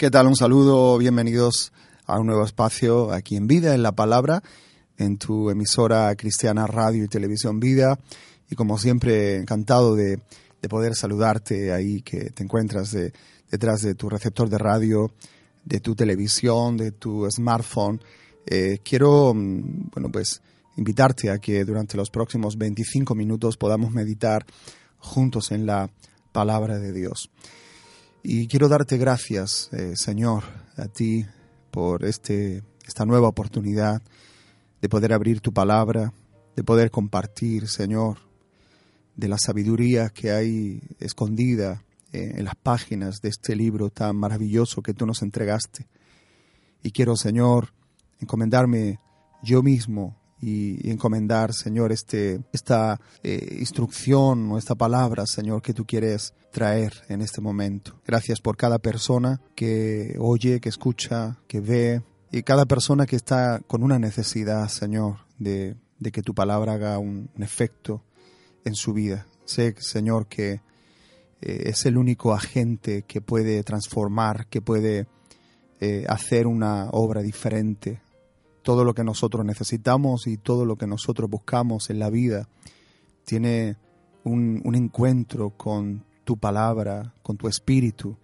¿Qué tal? Un saludo, bienvenidos a un nuevo espacio aquí en Vida, en la Palabra, en tu emisora cristiana Radio y Televisión Vida. Y como siempre, encantado de, poder saludarte ahí que te encuentras detrás de tu receptor de radio, de tu televisión, de tu smartphone. Eh, quiero, mm, bueno, pues invitarte a que durante los próximos 25 minutos podamos meditar juntos en la palabra de Dios. Y quiero darte gracias, eh, Señor, a ti por este, esta nueva oportunidad de poder abrir tu palabra, de poder compartir, Señor, de la sabiduría que hay escondida eh, en las páginas de este libro tan maravilloso que tú nos entregaste. Y quiero, Señor, encomendarme yo mismo y, encomendar, Señor, este, esta eh, instrucción o esta palabra, Señor, que tú quieres traer en este momento. Gracias por cada persona que oye, que escucha, que ve y cada persona que está con una necesidad, Señor, de, que tu palabra haga un, efecto en su vida. Sé, Señor, que eh, es el único agente que puede transformar, que puede eh, hacer una obra diferente todo lo que nosotros necesitamos y todo lo que nosotros buscamos en la vida tiene un, encuentro con tu palabra, con tu espíritu.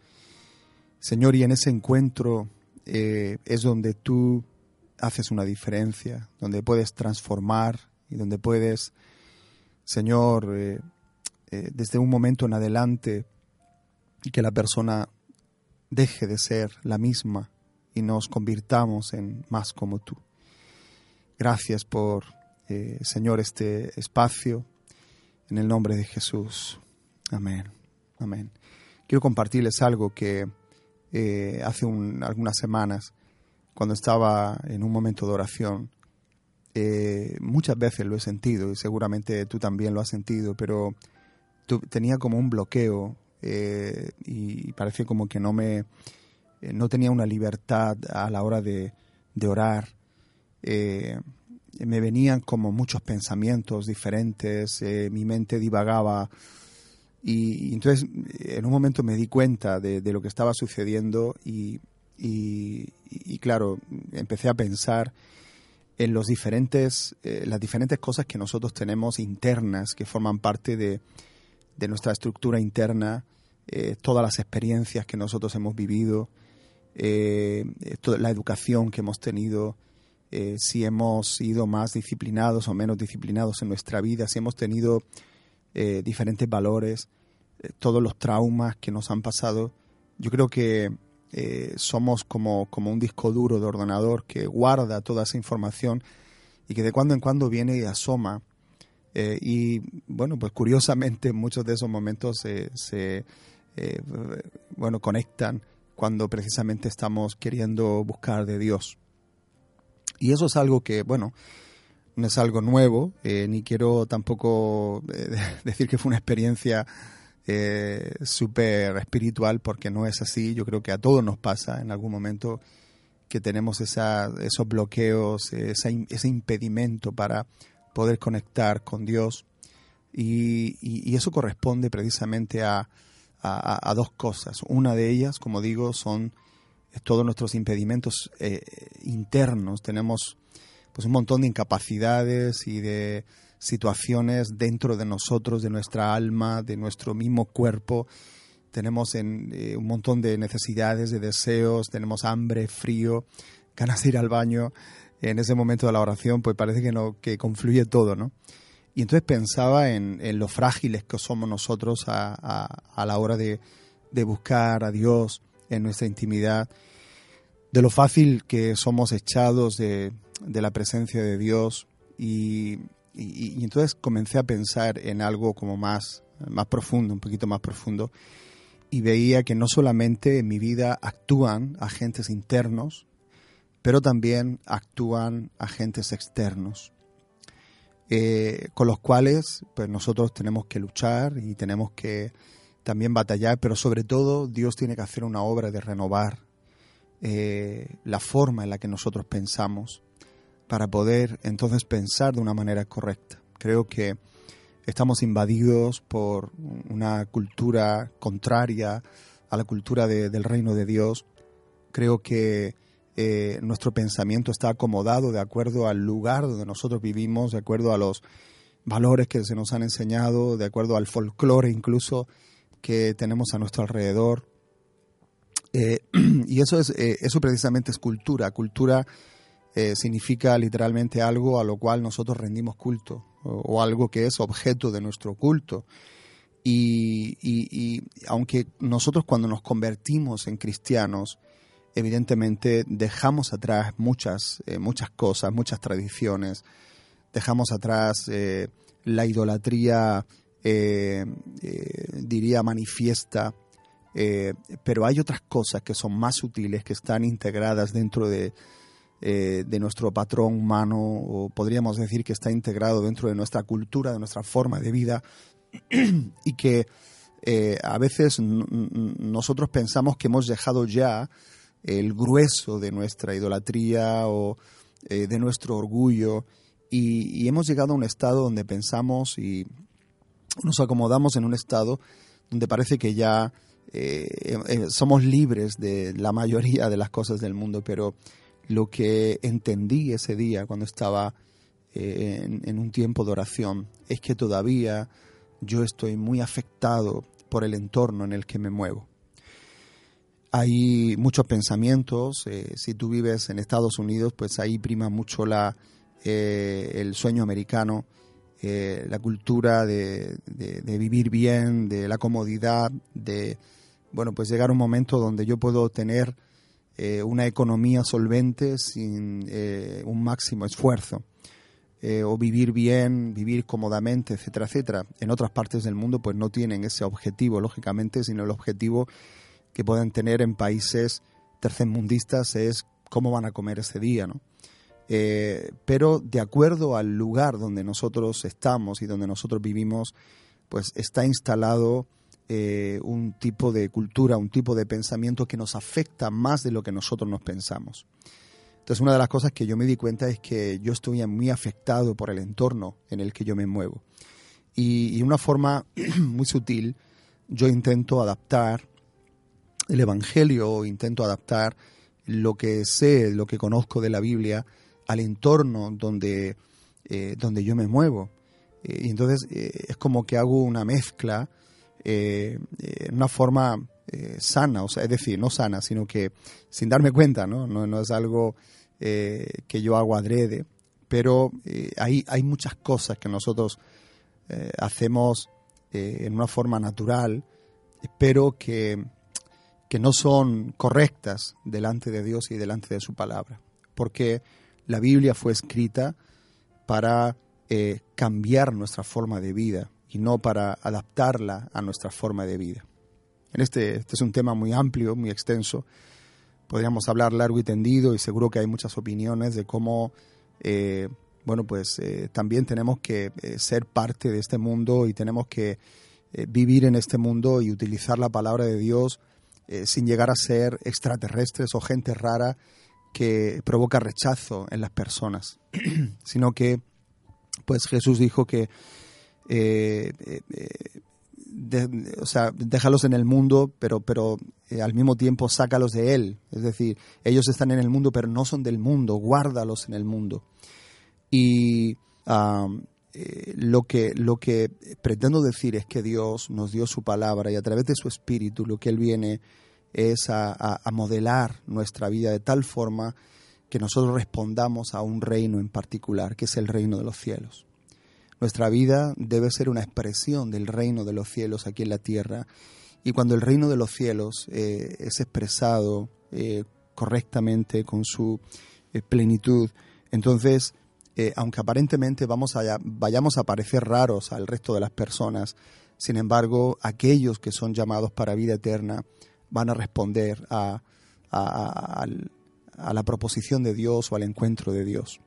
Señor, y en ese encuentro eh, es donde tú haces una diferencia, donde puedes transformar y donde puedes, Señor, eh, eh, desde un momento en adelante, que la persona deje de ser la misma y nos convirtamos en más como tú. Gracias por, eh, Señor, este espacio. En el nombre de Jesús. Amén. Amén. Quiero compartirles algo que eh, hace algunas semanas, cuando estaba en un momento de oración, eh, muchas veces lo he sentido y seguramente tú también lo has sentido, pero tenía como un bloqueo y parecía como que no me no tenía una libertad a la hora de, de orar eh, me venían como muchos pensamientos diferentes, eh, mi mente divagaba y, entonces en un momento me di cuenta de, lo que estaba sucediendo y, claro, empecé a pensar en los diferentes, eh, las diferentes cosas que nosotros tenemos internas, que forman parte de, nuestra estructura interna, todas las experiencias que nosotros hemos vivido, toda la educación que hemos tenido, eh, si hemos sido más disciplinados o menos disciplinados en nuestra vida, si hemos tenido eh, diferentes valores, eh, todos los traumas que nos han pasado. Yo creo que somos como, como un disco duro de ordenador que guarda toda esa información y que de cuando en cuando viene y asoma. y bueno, pues curiosamente muchos de esos momentos se, bueno, conectan cuando precisamente estamos queriendo buscar de Dios. Y eso es algo que, bueno, no es algo nuevo, eh, ni quiero tampoco eh, decir que fue una experiencia eh, súper espiritual, porque no es así. Yo creo que a todos nos pasa en algún momento que tenemos esa, esos bloqueos, ese impedimento para poder conectar con Dios. Y, eso corresponde precisamente a, a, dos cosas. Una de ellas, como digo, son todos nuestros impedimentos eh, internos, tenemos pues un montón de incapacidades y de situaciones dentro de nosotros, de nuestra alma, de nuestro mismo cuerpo. Tenemos en, eh, un montón de necesidades, de deseos, tenemos hambre, frío, ganas de ir al baño. En ese momento de la oración, pues parece que, no, que confluye todo, ¿no? Y entonces pensaba en, en lo frágiles que somos nosotros a, a, la hora de, de buscar a Dios en nuestra intimidad de lo fácil que somos echados de, la presencia de Dios. Y, entonces comencé a pensar en algo como más, más profundo, un poquito más profundo. Y veía que no solamente en mi vida actúan agentes internos, pero también actúan agentes externos, eh, con los cuales pues nosotros tenemos que luchar y tenemos que también batallar, pero sobre todo Dios tiene que hacer una obra de renovar eh, la forma en la que nosotros pensamos para poder entonces pensar de una manera correcta. Creo que estamos invadidos por una cultura contraria a la cultura del reino de Dios Creo que eh, nuestro pensamiento está acomodado de acuerdo al lugar donde nosotros vivimos, de acuerdo a los valores que se nos han enseñado, de acuerdo al folclore incluso que tenemos a nuestro alrededor. Eh, y eso, es, eh, eso precisamente es cultura. Cultura significa literalmente algo a lo cual nosotros rendimos culto o, algo que es objeto de nuestro culto. Y, y, aunque nosotros cuando nos convertimos en cristianos, evidentemente dejamos atrás muchas, eh, muchas cosas, muchas tradiciones, dejamos atrás eh, la idolatría, eh, diría, manifiesta, pero hay otras cosas que son más sutiles, que están integradas dentro de, de nuestro patrón humano, o podríamos decir que está integrado dentro de nuestra cultura, de nuestra forma de vida, y que a veces nosotros pensamos que hemos dejado ya el grueso de nuestra idolatría o eh, de nuestro orgullo y, hemos llegado a un estado donde pensamos y nos acomodamos en un estado donde parece que ya eh, eh, somos libres de la mayoría de las cosas del mundo, pero lo que entendí ese día cuando estaba en un tiempo de oración es que todavía yo estoy muy afectado por el entorno en el que me muevo hay muchos pensamientos. Eh, si tú vives en Estados Unidos, pues ahí prima mucho la, eh, el sueño americano, eh, la cultura de, vivir bien, de la comodidad, de bueno, pues llegar a un momento donde yo puedo tener una economía solvente sin un máximo esfuerzo. o vivir bien, vivir cómodamente, etcétera, etcétera. En otras partes del mundo pues no tienen ese objetivo, lógicamente, sino el objetivo que pueden tener en países tercermundistas es cómo van a comer ese día, ¿no? Eh, pero de acuerdo al lugar donde nosotros estamos y donde nosotros vivimos, pues está instalado eh, un tipo de cultura, un tipo de pensamiento que nos afecta más de lo que nosotros nos pensamos. Entonces, una de las cosas que yo me di cuenta es que yo estoy muy afectado por el entorno en el que yo me muevo. Y, de una forma muy sutil, yo intento adaptar el Evangelio, intento adaptar lo que sé, lo que conozco de la Biblia al entorno donde, eh, donde yo me muevo. Eh, y entonces eh, es como que hago una mezcla en una forma sana, o sea, es decir, no sana, sino que sin darme cuenta, ¿no? No, es algo que yo hago adrede, pero hay, hay muchas cosas que nosotros hacemos en una forma natural, pero que que no son correctas delante de Dios y delante de su palabra, porque la Biblia fue escrita para eh, cambiar nuestra forma de vida y no para adaptarla a nuestra forma de vida. En este, este es un tema muy amplio, muy extenso. Podríamos hablar largo y tendido y seguro que hay muchas opiniones de cómo, eh, bueno, pues eh, también tenemos que ser parte de este mundo y tenemos que vivir en este mundo y utilizar la palabra de Dios sin llegar a ser extraterrestres o gente rara que provoca rechazo en las personas, sino que pues Jesús dijo que eh, eh, o sea, déjalos en el mundo, pero, pero al mismo tiempo sácalos de él. Es decir, ellos están en el mundo, pero no son del mundo, guárdalos en el mundo. Y lo, que, lo que pretendo decir es que Dios nos dio su palabra y a través de su espíritu lo que Él viene es a, modelar nuestra vida de tal forma que nosotros respondamos a un reino en particular, que es el reino de los cielos. Nuestra vida debe ser una expresión del reino de los cielos aquí en la tierra. Y cuando el reino de los cielos eh, es expresado eh, correctamente, con su eh, plenitud, entonces, aunque aparentemente vamos a, vayamos a parecer raros al resto de las personas, sin embargo, aquellos que son llamados para vida eterna van a responder a, la proposición de Dios o al encuentro de Dios.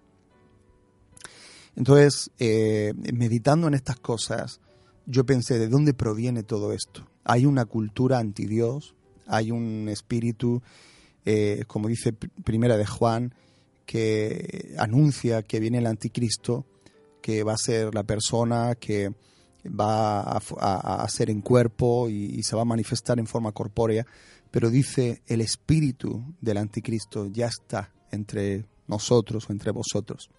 Entonces, eh, meditando en estas cosas, yo pensé, ¿de dónde proviene todo esto? Hay una cultura anti Dios, hay un espíritu, eh, como dice Primera de Juan, que anuncia que viene el anticristo, que va a ser la persona que va a, ser en cuerpo y, se va a manifestar en forma corpórea, pero dice el espíritu del anticristo ya está entre nosotros o entre vosotros.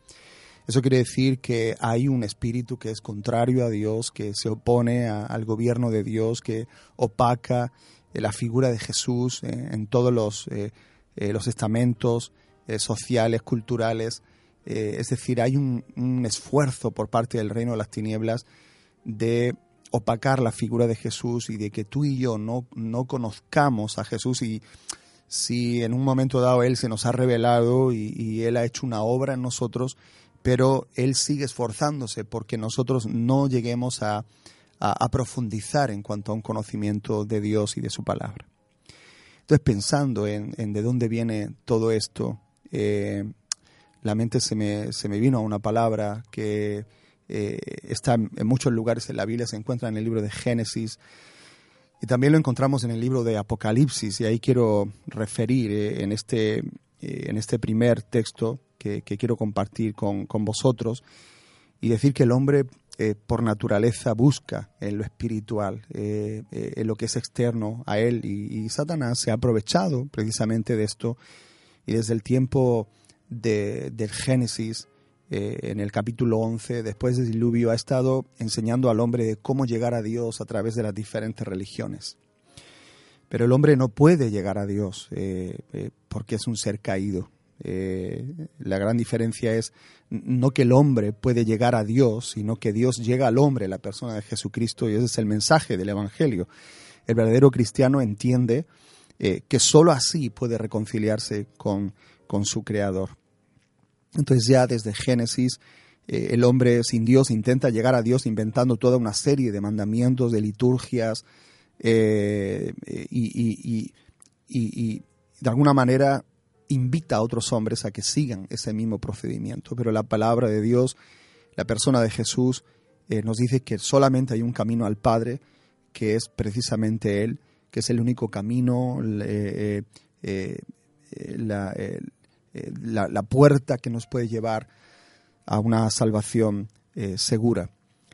Eso quiere decir que hay un espíritu que es contrario a Dios, que se opone al gobierno de Dios, que opaca eh, la figura de Jesús eh, en todos los, eh, los estamentos sociales, culturales. es decir, hay un, un esfuerzo por parte del reino de las tinieblas de opacar la figura de Jesús y de que tú y yo no, no conozcamos a Jesús y si en un momento dado Él se nos ha revelado y, Él ha hecho una obra en nosotros, pero Él sigue esforzándose porque nosotros no lleguemos a, a, profundizar en cuanto a un conocimiento de Dios y de su palabra. Entonces, pensando en, de dónde viene todo esto, eh, la mente se me, se me vino a una palabra que eh, está en muchos lugares en la Biblia, se encuentra en el libro de Génesis y también lo encontramos en el libro de Apocalipsis y ahí quiero referir eh, en, este, eh, en este primer texto que, quiero compartir con, vosotros y decir que el hombre por naturaleza busca en lo espiritual, en lo que es externo a él y, Satanás se ha aprovechado precisamente de esto y desde el tiempo de, del Génesis eh, en el capítulo 11, después del diluvio, ha estado enseñando al hombre cómo llegar a Dios a través de las diferentes religiones. Pero el hombre no puede llegar a Dios eh, eh, porque es un ser caído. la gran diferencia es no que el hombre puede llegar a Dios, sino que Dios llega al hombre, la persona de Jesucristo, y ese es el mensaje del Evangelio. El verdadero cristiano entiende que sólo así puede reconciliarse con, con su Creador. Entonces ya desde Génesis eh, el hombre sin Dios intenta llegar a Dios inventando toda una serie de mandamientos, de liturgias eh, y, de alguna manera invita a otros hombres a que sigan ese mismo procedimiento. Pero la palabra de Dios, la persona de Jesús, eh, nos dice que solamente hay un camino al Padre, que es precisamente Él, que es el único camino, la, eh, la, puerta que nos puede llevar a una salvación eh, segura.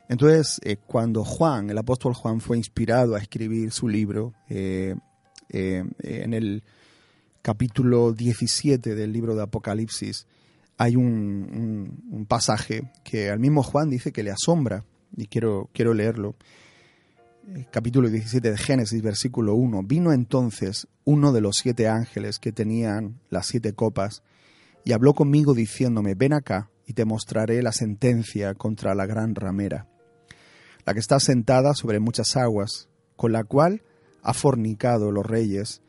Entonces, eh, cuando Juan, el apóstol Juan, fue inspirado a escribir su libro, en el capítulo 17 del libro de Apocalipsis, hay un, un, pasaje que al mismo Juan dice que le asombra, y quiero, quiero leerlo capítulo 17 de Génesis, versículo 1, vino entonces uno de los siete ángeles que tenían las siete copas y habló conmigo diciéndome, ven acá y te mostraré la sentencia contra la gran ramera, la que está sentada sobre muchas aguas, con la cual ha fornicado los reyes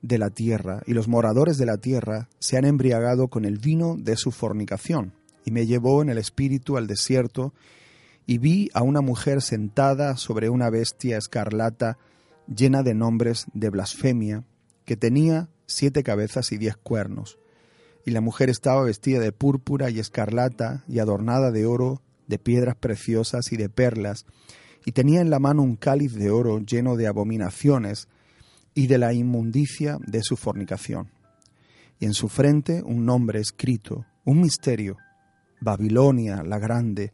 de la tierra, y los moradores de la tierra se han embriagado con el vino de su fornicación. Y me llevó en el espíritu al desierto, y vi a una mujer sentada sobre una bestia escarlata llena de nombres de blasfemia, que tenía siete cabezas y diez cuernos. Y la mujer estaba vestida de púrpura y escarlata y adornada de oro, de piedras preciosas y de perlas, y tenía en la mano un cáliz de oro lleno de abominaciones y de la inmundicia de su fornicación. Y en su frente un nombre escrito, un misterio, Babilonia la grande,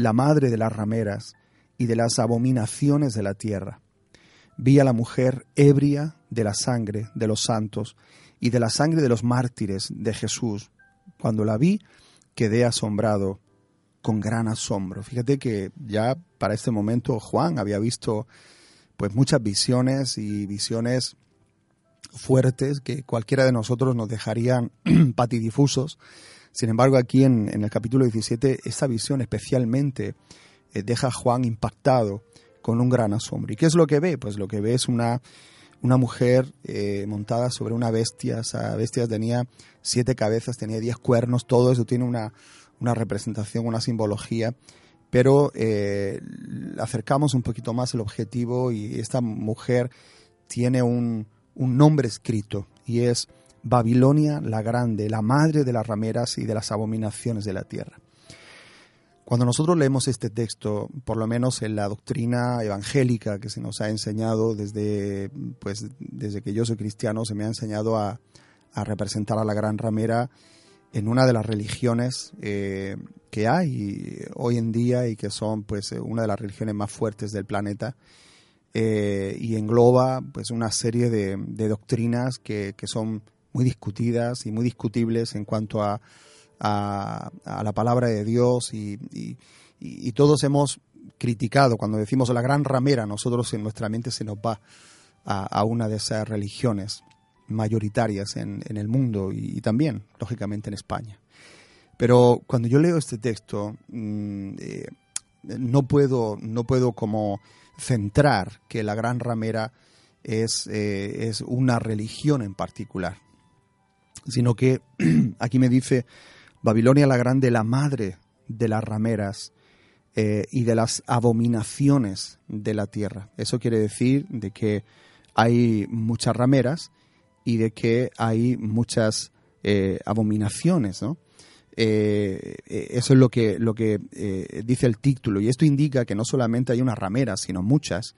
la madre de las rameras y de las abominaciones de la tierra. Vi a la mujer ebria de la sangre de los santos y de la sangre de los mártires de Jesús. Cuando la vi, quedé asombrado con gran asombro. Fíjate que ya para este momento Juan había visto pues muchas visiones y visiones fuertes que cualquiera de nosotros nos dejarían patidifusos sin embargo, aquí en, el capítulo 17, esta visión especialmente eh, deja a Juan impactado con un gran asombro. ¿Y qué es lo que ve? Pues lo que ve es una, una mujer eh, montada sobre una bestia. Esa bestia tenía siete cabezas, tenía diez cuernos, todo eso tiene una, una representación, una simbología. Pero eh, acercamos un poquito más el objetivo y esta mujer tiene un, un nombre escrito y es Babilonia la grande, la madre de las rameras y de las abominaciones de la tierra. Cuando nosotros leemos este texto, por lo menos en la doctrina evangélica que se nos ha enseñado desde, pues, desde que yo soy cristiano, se me ha enseñado a, representar a la gran ramera en una de las religiones eh, que hay hoy en día y que son pues una de las religiones más fuertes del planeta, eh, y engloba pues una serie de, doctrinas que, son muy discutidas y muy discutibles en cuanto a, a, la palabra de Dios y, todos hemos criticado, cuando decimos la gran ramera, nosotros en nuestra mente se nos va a, una de esas religiones mayoritarias en, en el mundo y, también, lógicamente, en España. Pero cuando yo leo este texto, mm, eh, no, puedo, no puedo como centrar que la gran ramera es, eh, es una religión en particular, sino que aquí me dice Babilonia la Grande, la madre de las rameras eh, y de las abominaciones de la tierra. Eso quiere decir de que hay muchas rameras y de que hay muchas eh, abominaciones. Eh, eso es lo que, lo que dice el título. Y esto indica que no solamente hay una ramera, sino muchas.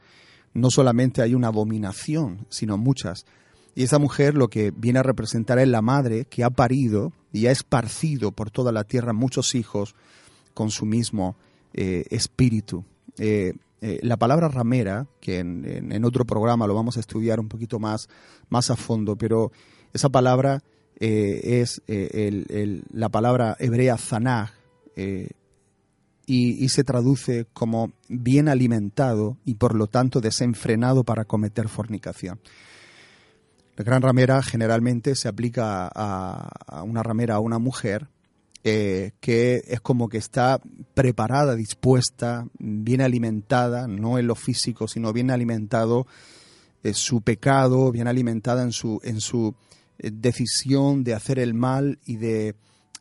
No solamente hay una abominación, sino muchas. Y esa mujer lo que viene a representar es la madre que ha parido y ha esparcido por toda la tierra muchos hijos con su mismo eh, espíritu. Eh, eh, la palabra ramera, que en, otro programa lo vamos a estudiar un poquito más, más a fondo, pero esa palabra es la palabra hebrea zanaj y, se traduce como bien alimentado y por lo tanto desenfrenado para cometer fornicación. La gran ramera generalmente se aplica a, una ramera, a una mujer, eh, que es como que está preparada, dispuesta, bien alimentada, no en lo físico, sino bien alimentado eh, su pecado, bien alimentada en su, en su eh, decisión de hacer el mal y de,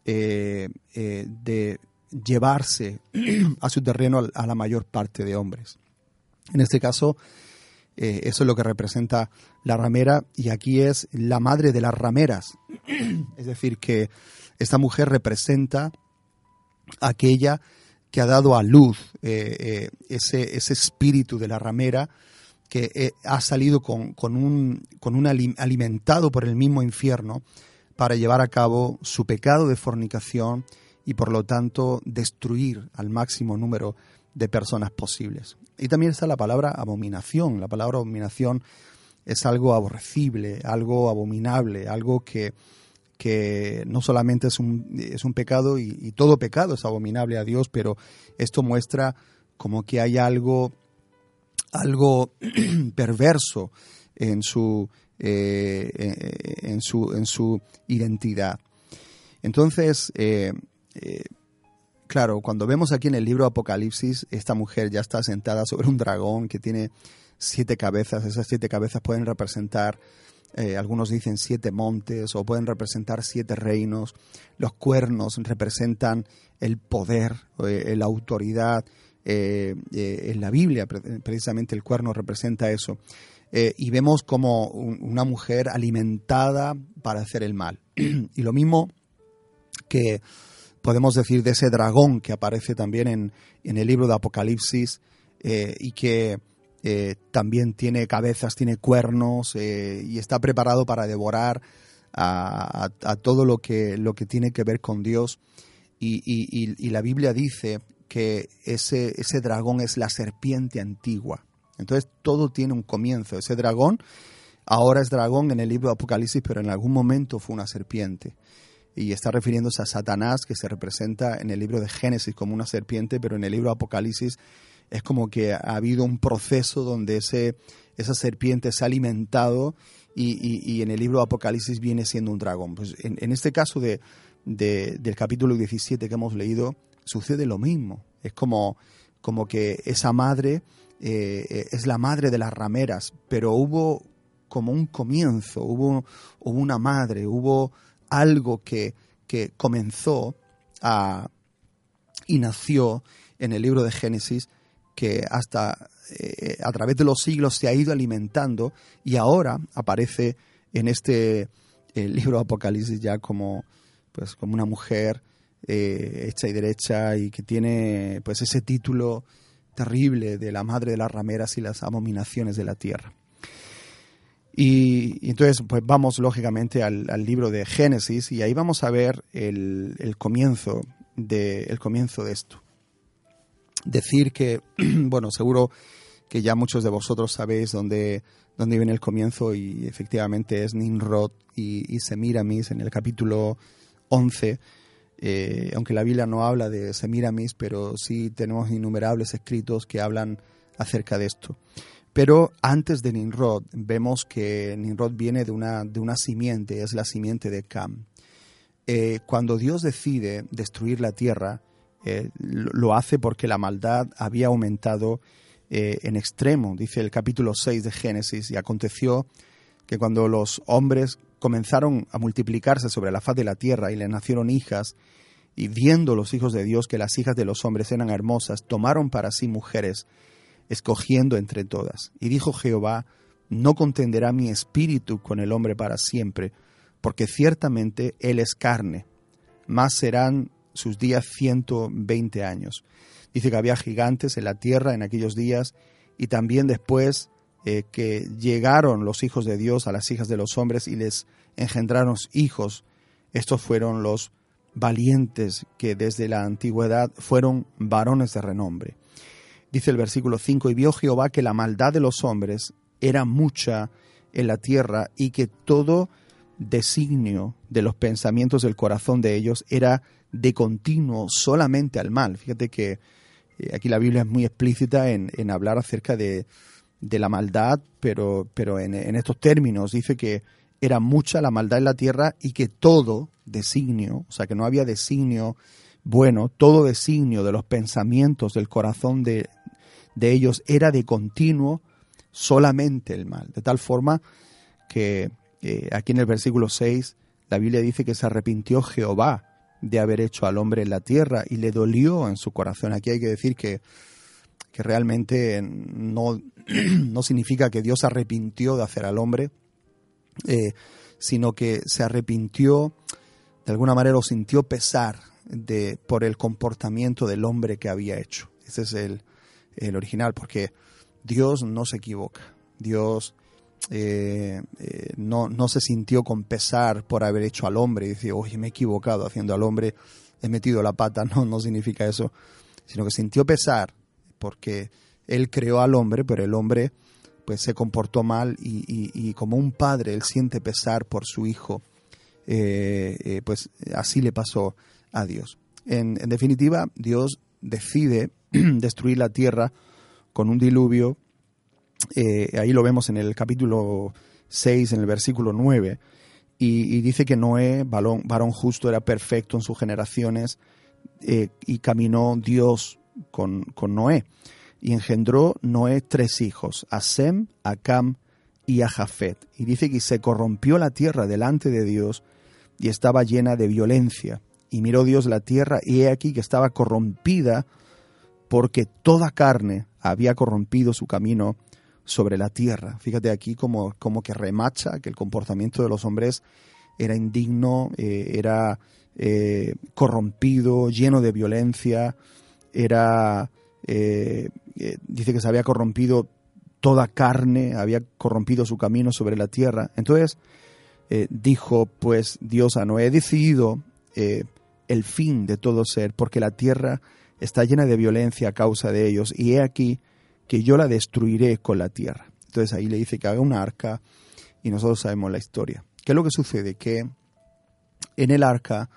de llevarse a su terreno a la mayor parte de hombres. En este caso, eh, eso es lo que representa la ramera y aquí es la madre de las rameras. es decir, que esta mujer representa aquella que ha dado a luz eh, eh, ese, ese, espíritu de la ramera que ha salido con, con, un, con un alimentado por el mismo infierno para llevar a cabo su pecado de fornicación y por lo tanto destruir al máximo número de personas posibles. Y también está la palabra abominación. La palabra abominación es algo aborrecible, algo abominable, algo que, que no solamente es un, es un pecado y, todo pecado es abominable a Dios, pero esto muestra como que hay algo, algo perverso en su, eh, en, su, en su identidad. Entonces, eh, eh, claro, cuando vemos aquí en el libro Apocalipsis, esta mujer ya está sentada sobre un dragón que tiene siete cabezas. Esas siete cabezas pueden representar, eh, algunos dicen siete montes o pueden representar siete reinos. Los cuernos representan el poder, eh, la autoridad. Eh, en la Biblia precisamente el cuerno representa eso. y vemos como una mujer alimentada para hacer el mal. y lo mismo que podemos decir, de ese dragón que aparece también en, el libro de Apocalipsis eh, y que eh, también tiene cabezas, tiene cuernos eh, y está preparado para devorar a, todo lo que, lo que tiene que ver con Dios. Y, la Biblia dice que ese, ese dragón es la serpiente antigua. Entonces todo tiene un comienzo. Ese dragón ahora es dragón en el libro de Apocalipsis, pero en algún momento fue una serpiente y está refiriéndose a Satanás, que se representa en el libro de Génesis como una serpiente, pero en el libro de Apocalipsis es como que ha habido un proceso donde ese, esa serpiente se ha alimentado y, en el libro de Apocalipsis viene siendo un dragón. Pues en, este caso de, del capítulo 17 que hemos leído, sucede lo mismo. Es como, como que esa madre eh, es la madre de las rameras, pero hubo como un comienzo, hubo, hubo una madre, hubo algo que, comenzó y nació en el libro de Génesis, que hasta eh, a través de los siglos se ha ido alimentando y ahora aparece en este libro de Apocalipsis ya como, pues, como una mujer eh, hecha y derecha y que tiene pues ese título terrible de la madre de las rameras y las abominaciones de la tierra. Y, entonces, pues vamos lógicamente al, libro de Génesis y ahí vamos a ver el, comienzo, de, el comienzo de esto. Decir que, bueno, seguro que ya muchos de vosotros sabéis dónde, dónde viene el comienzo y efectivamente es Nimrod y, y Semiramis en el capítulo 11. Eh, aunque la Biblia no habla de Semiramis, pero sí tenemos innumerables escritos que hablan acerca de esto. Pero antes de Nimrod, vemos que Nimrod viene de una, de una simiente, es la simiente de Cam. Eh, cuando Dios decide destruir la tierra, eh, lo hace porque la maldad había aumentado eh, en extremo, dice el capítulo 6 de Génesis, y aconteció que cuando los hombres comenzaron a multiplicarse sobre la faz de la tierra y le nacieron hijas, y viendo los hijos de Dios que las hijas de los hombres eran hermosas, tomaron para sí mujeres escogiendo entre todas. Y dijo Jehová, no contenderá mi espíritu con el hombre para siempre, porque ciertamente él es carne, más serán sus días ciento veinte años. Dice que había gigantes en la tierra en aquellos días y también después eh, que llegaron los hijos de Dios a las hijas de los hombres y les engendraron hijos. Estos fueron los valientes que desde la antigüedad fueron varones de renombre. Dice el versículo 5, y vio Jehová que la maldad de los hombres era mucha en la tierra y que todo designio de los pensamientos del corazón de ellos era de continuo solamente al mal. Fíjate que eh, aquí la Biblia es muy explícita en, hablar acerca de, la maldad, pero, pero en, en, estos términos dice que era mucha la maldad en la tierra y que todo designio, o sea que no había designio bueno, todo designio de los pensamientos del corazón de, de ellos era de continuo solamente el mal. De tal forma que eh, aquí en el versículo 6 la Biblia dice que se arrepintió Jehová de haber hecho al hombre en la tierra y le dolió en su corazón. Aquí hay que decir que, que realmente no, no significa que Dios arrepintió de hacer al hombre, eh, sino que se arrepintió, de alguna manera lo sintió pesar de, por el comportamiento del hombre que había hecho. Ese es el, el original, porque Dios no se equivoca. Dios eh, eh, no, no, se sintió con pesar por haber hecho al hombre y decir, oye, me he equivocado haciendo al hombre, he metido la pata. No, no significa eso, sino que sintió pesar porque él creó al hombre, pero el hombre pues se comportó mal y, como un padre él siente pesar por su hijo, eh, pues así le pasó a Dios. En, definitiva, Dios decide destruir la tierra con un diluvio. Eh, ahí lo vemos en el capítulo 6, en el versículo 9. Y, dice que Noé, varón, varón, justo, era perfecto en sus generaciones eh, y caminó Dios con, con, Noé. Y engendró Noé tres hijos, a Sem, a Cam y a Jafet. Y dice que se corrompió la tierra delante de Dios y estaba llena de violencia. Y miró Dios la tierra y he aquí que estaba corrompida porque toda carne había corrompido su camino sobre la tierra. Fíjate aquí como, como que remacha que el comportamiento de los hombres era indigno, eh, era eh, corrompido, lleno de violencia, era, eh, dice que se había corrompido toda carne, había corrompido su camino sobre la tierra. Entonces dijo pues Dios a Noé, he decidido el fin de todo ser, porque la tierra está llena de violencia a causa de ellos, y he aquí que yo la destruiré con la tierra. Entonces ahí le dice que haga una arca, y nosotros sabemos la historia. ¿Qué es lo que sucede? Que en el arca,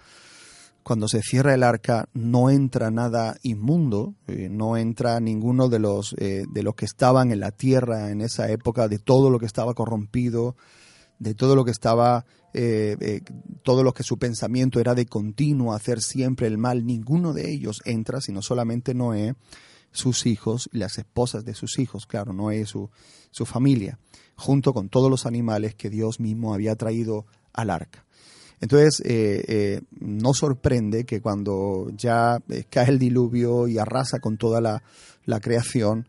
cuando se cierra el arca, no entra nada inmundo, eh, no entra ninguno de los, eh, de los que estaban en la tierra en esa época, de todo lo que estaba corrompido, de todo lo que estaba eh, eh, todo lo que su pensamiento era de continuo hacer siempre el mal, ninguno de ellos entra, sino solamente Noé, sus hijos y las esposas de sus hijos, claro, Noé su, su familia, junto con todos los animales que Dios mismo había traído al arca. Entonces, eh, no sorprende que cuando ya cae el diluvio y arrasa con toda la, la creación,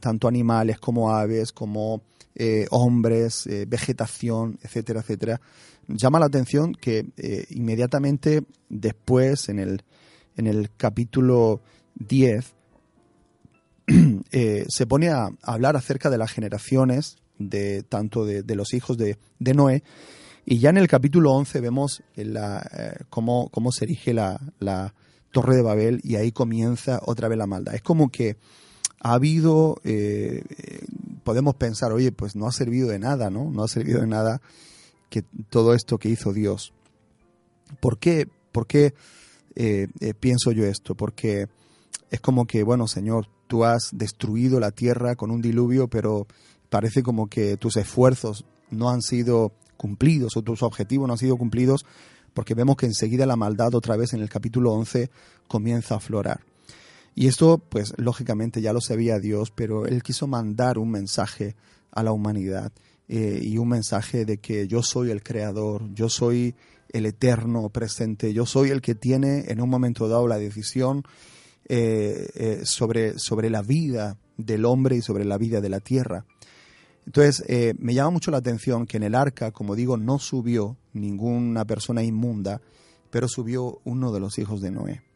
tanto animales como aves, como eh, hombres, eh, vegetación, etcétera, etcétera. Llama la atención que eh, inmediatamente después, en el, en el capítulo 10, se pone a hablar acerca de las generaciones de tanto de, los hijos de, Noé. Y ya en el capítulo 11 vemos la, cómo, cómo, se erige la, la, Torre de Babel y ahí comienza otra vez la maldad. Es como que ha habido, podemos pensar, oye, pues no ha servido de nada, ¿no? No ha servido de nada que todo esto que hizo Dios. ¿Por qué, por qué eh, eh, pienso yo esto? Porque es como que, bueno, Señor, tú has destruido la tierra con un diluvio, pero parece como que tus esfuerzos no han sido cumplidos o tus objetivos no han sido cumplidos porque vemos que enseguida la maldad otra vez en el capítulo 11 comienza a aflorar. Y esto, pues lógicamente ya lo sabía Dios, pero Él quiso mandar un mensaje a la humanidad eh, y un mensaje de que yo soy el creador, yo soy el eterno presente, yo soy el que tiene en un momento dado la decisión eh, eh, sobre, sobre la vida del hombre y sobre la vida de la tierra. Entonces, me llama mucho la atención que en el arca, como digo, no subió ninguna persona inmunda, pero subió uno de los hijos de Noé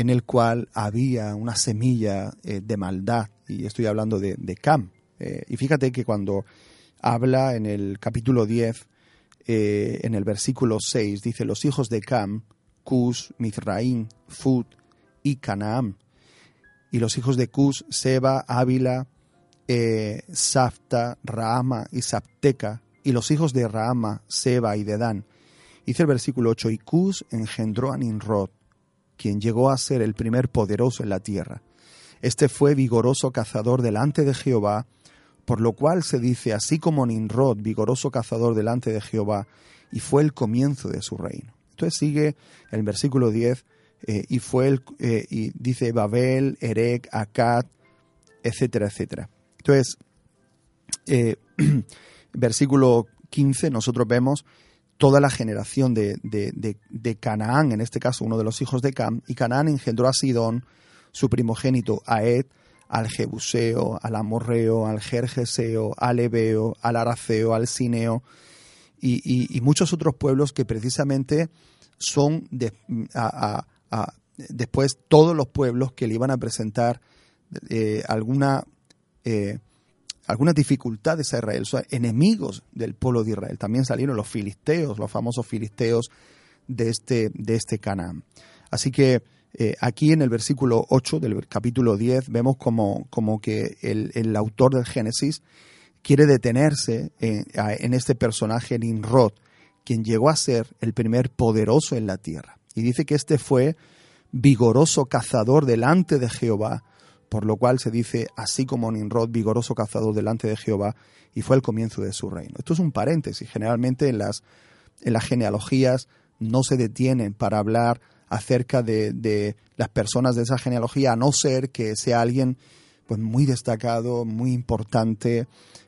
en el cual había una semilla eh, de maldad, y estoy hablando de, Cam. Eh, y fíjate que cuando habla en el capítulo 10, eh, en el versículo 6, dice, los hijos de Cam, Cus, Mizraim, Fut y Canaán. Y los hijos de Cus, Seba, Ávila, Safta, Raama y Sapteca. Y los hijos de Raama, Seba y Dedán. Dice el versículo 8, y Cus engendró a Ninrod quien llegó a ser el primer poderoso en la tierra. Este fue vigoroso cazador delante de Jehová, por lo cual se dice, así como Ninrod, vigoroso cazador delante de Jehová, y fue el comienzo de su reino. Entonces sigue el versículo 10, eh, y fue el, eh, y dice Babel, Erek, Akkad, etcétera, etcétera. Entonces, eh, versículo 15, nosotros vemos toda la generación de, de, Canaán, en este caso uno de los hijos de Cam, y Canaán engendró a Sidón, su primogénito, a Ed, al Jebuseo, al Amorreo, al Jerjeseo, al Ebeo, al Araceo, al Sineo, y, muchos otros pueblos que precisamente son después todos los pueblos que le iban a presentar eh, alguna eh, algunas dificultades a Israel, son enemigos del pueblo de Israel. También salieron los filisteos, los famosos filisteos de este, de este Canaán. Así que eh, aquí en el versículo 8 del capítulo 10 vemos como, como que el, autor del Génesis quiere detenerse en, en este personaje Nimrod, quien llegó a ser el primer poderoso en la tierra. Y dice que este fue vigoroso cazador delante de Jehová por lo cual se dice, así como Nimrod, vigoroso cazador delante de Jehová, y fue el comienzo de su reino. Esto es un paréntesis. Generalmente en las, en las genealogías no se detienen para hablar acerca de, las personas de esa genealogía, a no ser que sea alguien pues, muy destacado, muy importante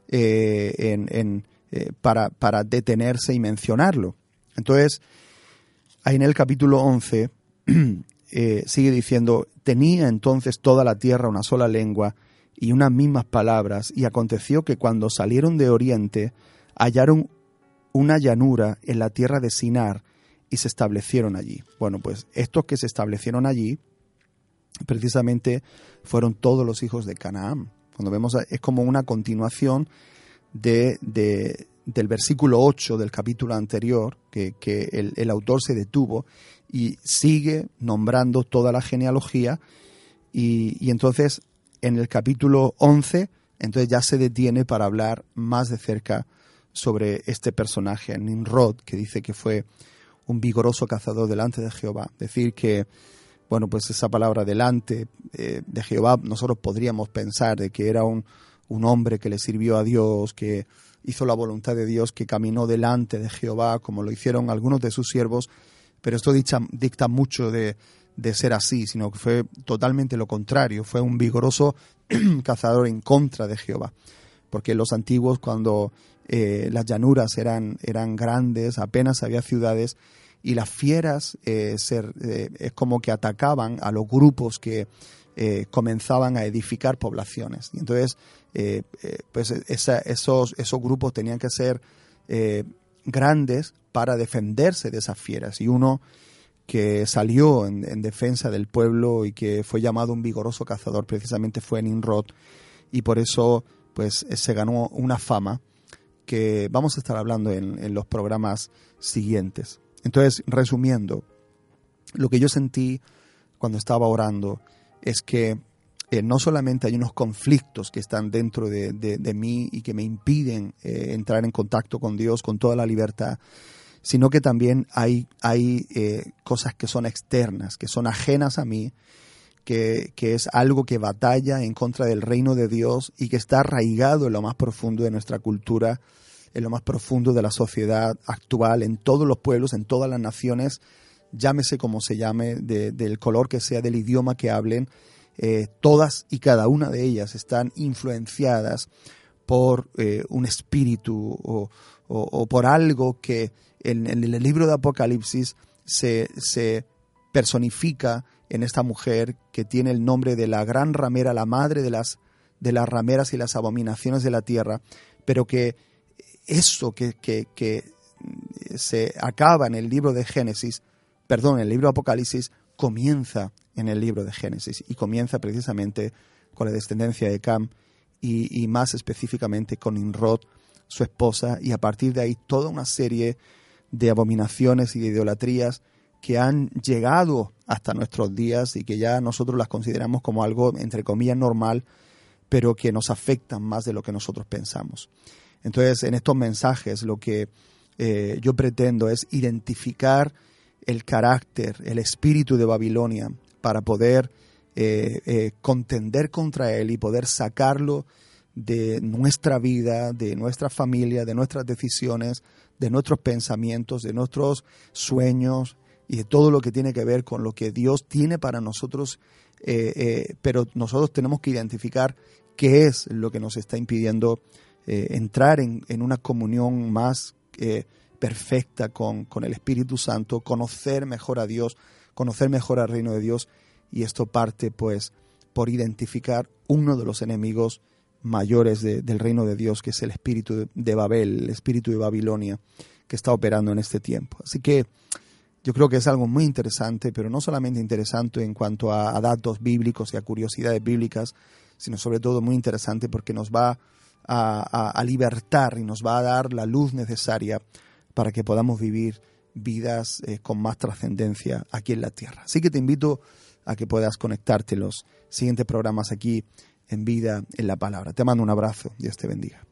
eh, eh, para, para detenerse y mencionarlo. Entonces, ahí en el capítulo 11 eh, sigue diciendo, tenía entonces toda la tierra una sola lengua y unas mismas palabras, y aconteció que cuando salieron de oriente hallaron una llanura en la tierra de Sinar y se establecieron allí. Bueno, pues estos que se establecieron allí precisamente fueron todos los hijos de Canaán. Cuando vemos, es como una continuación de, del versículo 8 del capítulo anterior, que, el, el, autor se detuvo y sigue nombrando toda la genealogía y, entonces en el capítulo 11 entonces ya se detiene para hablar más de cerca sobre este personaje, Nimrod, que dice que fue un vigoroso cazador delante de Jehová. Decir que, bueno, pues esa palabra delante eh, de Jehová, nosotros podríamos pensar de que era un, un hombre que le sirvió a Dios, que hizo la voluntad de Dios, que caminó delante de Jehová, como lo hicieron algunos de sus siervos, pero esto dicta, mucho de, ser así, sino que fue totalmente lo contrario, fue un vigoroso cazador en contra de Jehová, porque los antiguos cuando eh, las llanuras eran, eran grandes, apenas había ciudades, y las fieras eh, ser, eh, es como que atacaban a los grupos que comenzaban a edificar poblaciones. Y entonces, pues esos, esos grupos tenían que ser grandes para defenderse de esas fieras. Y uno que salió en, defensa del pueblo y que fue llamado un vigoroso cazador precisamente fue Nimrod y por eso pues se ganó una fama que vamos a estar hablando en, en los programas siguientes. Entonces, resumiendo, lo que yo sentí cuando estaba orando es que eh, no solamente hay unos conflictos que están dentro de, mí y que me impiden eh, entrar en contacto con Dios con toda la libertad, sino que también hay, hay eh, cosas que son externas, que son ajenas a mí, que, que, es algo que batalla en contra del reino de Dios y que está arraigado en lo más profundo de nuestra cultura, en lo más profundo de la sociedad actual, en todos los pueblos, en todas las naciones, llámese como se llame, del color que sea, del idioma que hablen, eh, todas y cada una de ellas están influenciadas por eh, un espíritu o, por algo que en, el libro de Apocalipsis se, personifica en esta mujer que tiene el nombre de la gran ramera, la madre de las, de las rameras y las abominaciones de la tierra, pero que eso que, que, se acaba en el libro de Génesis, perdón, en el libro de Apocalipsis, comienza en el libro de Génesis y comienza precisamente con la descendencia de Cam y, más específicamente con Inrod, su esposa, y a partir de ahí toda una serie de abominaciones y de idolatrías que han llegado hasta nuestros días y que ya nosotros las consideramos como algo, entre comillas, normal, pero que nos afectan más de lo que nosotros pensamos. Entonces, en estos mensajes lo que eh, yo pretendo es identificar el carácter, el espíritu de Babilonia para poder eh, eh, contender contra él y poder sacarlo de nuestra vida, de nuestra familia, de nuestras decisiones, de nuestros pensamientos, de nuestros sueños y de todo lo que tiene que ver con lo que Dios tiene para nosotros, pero nosotros tenemos que identificar qué es lo que nos está impidiendo eh, entrar en, una comunión más eh, perfecta con, el Espíritu Santo, conocer mejor a Dios, conocer mejor al reino de Dios, y esto parte pues por identificar uno de los enemigos mayores del reino de Dios, que es el espíritu de Babel, el espíritu de Babilonia, que está operando en este tiempo. Así que yo creo que es algo muy interesante, pero no solamente interesante en cuanto a, a datos bíblicos y a curiosidades bíblicas, sino sobre todo muy interesante porque nos va a, libertar y nos va a dar la luz necesaria para que podamos vivir vidas eh, con más trascendencia aquí en la tierra. Así que te invito a que puedas conectarte los siguientes programas aquí en vida en la palabra. Te mando un abrazo. Dios te bendiga.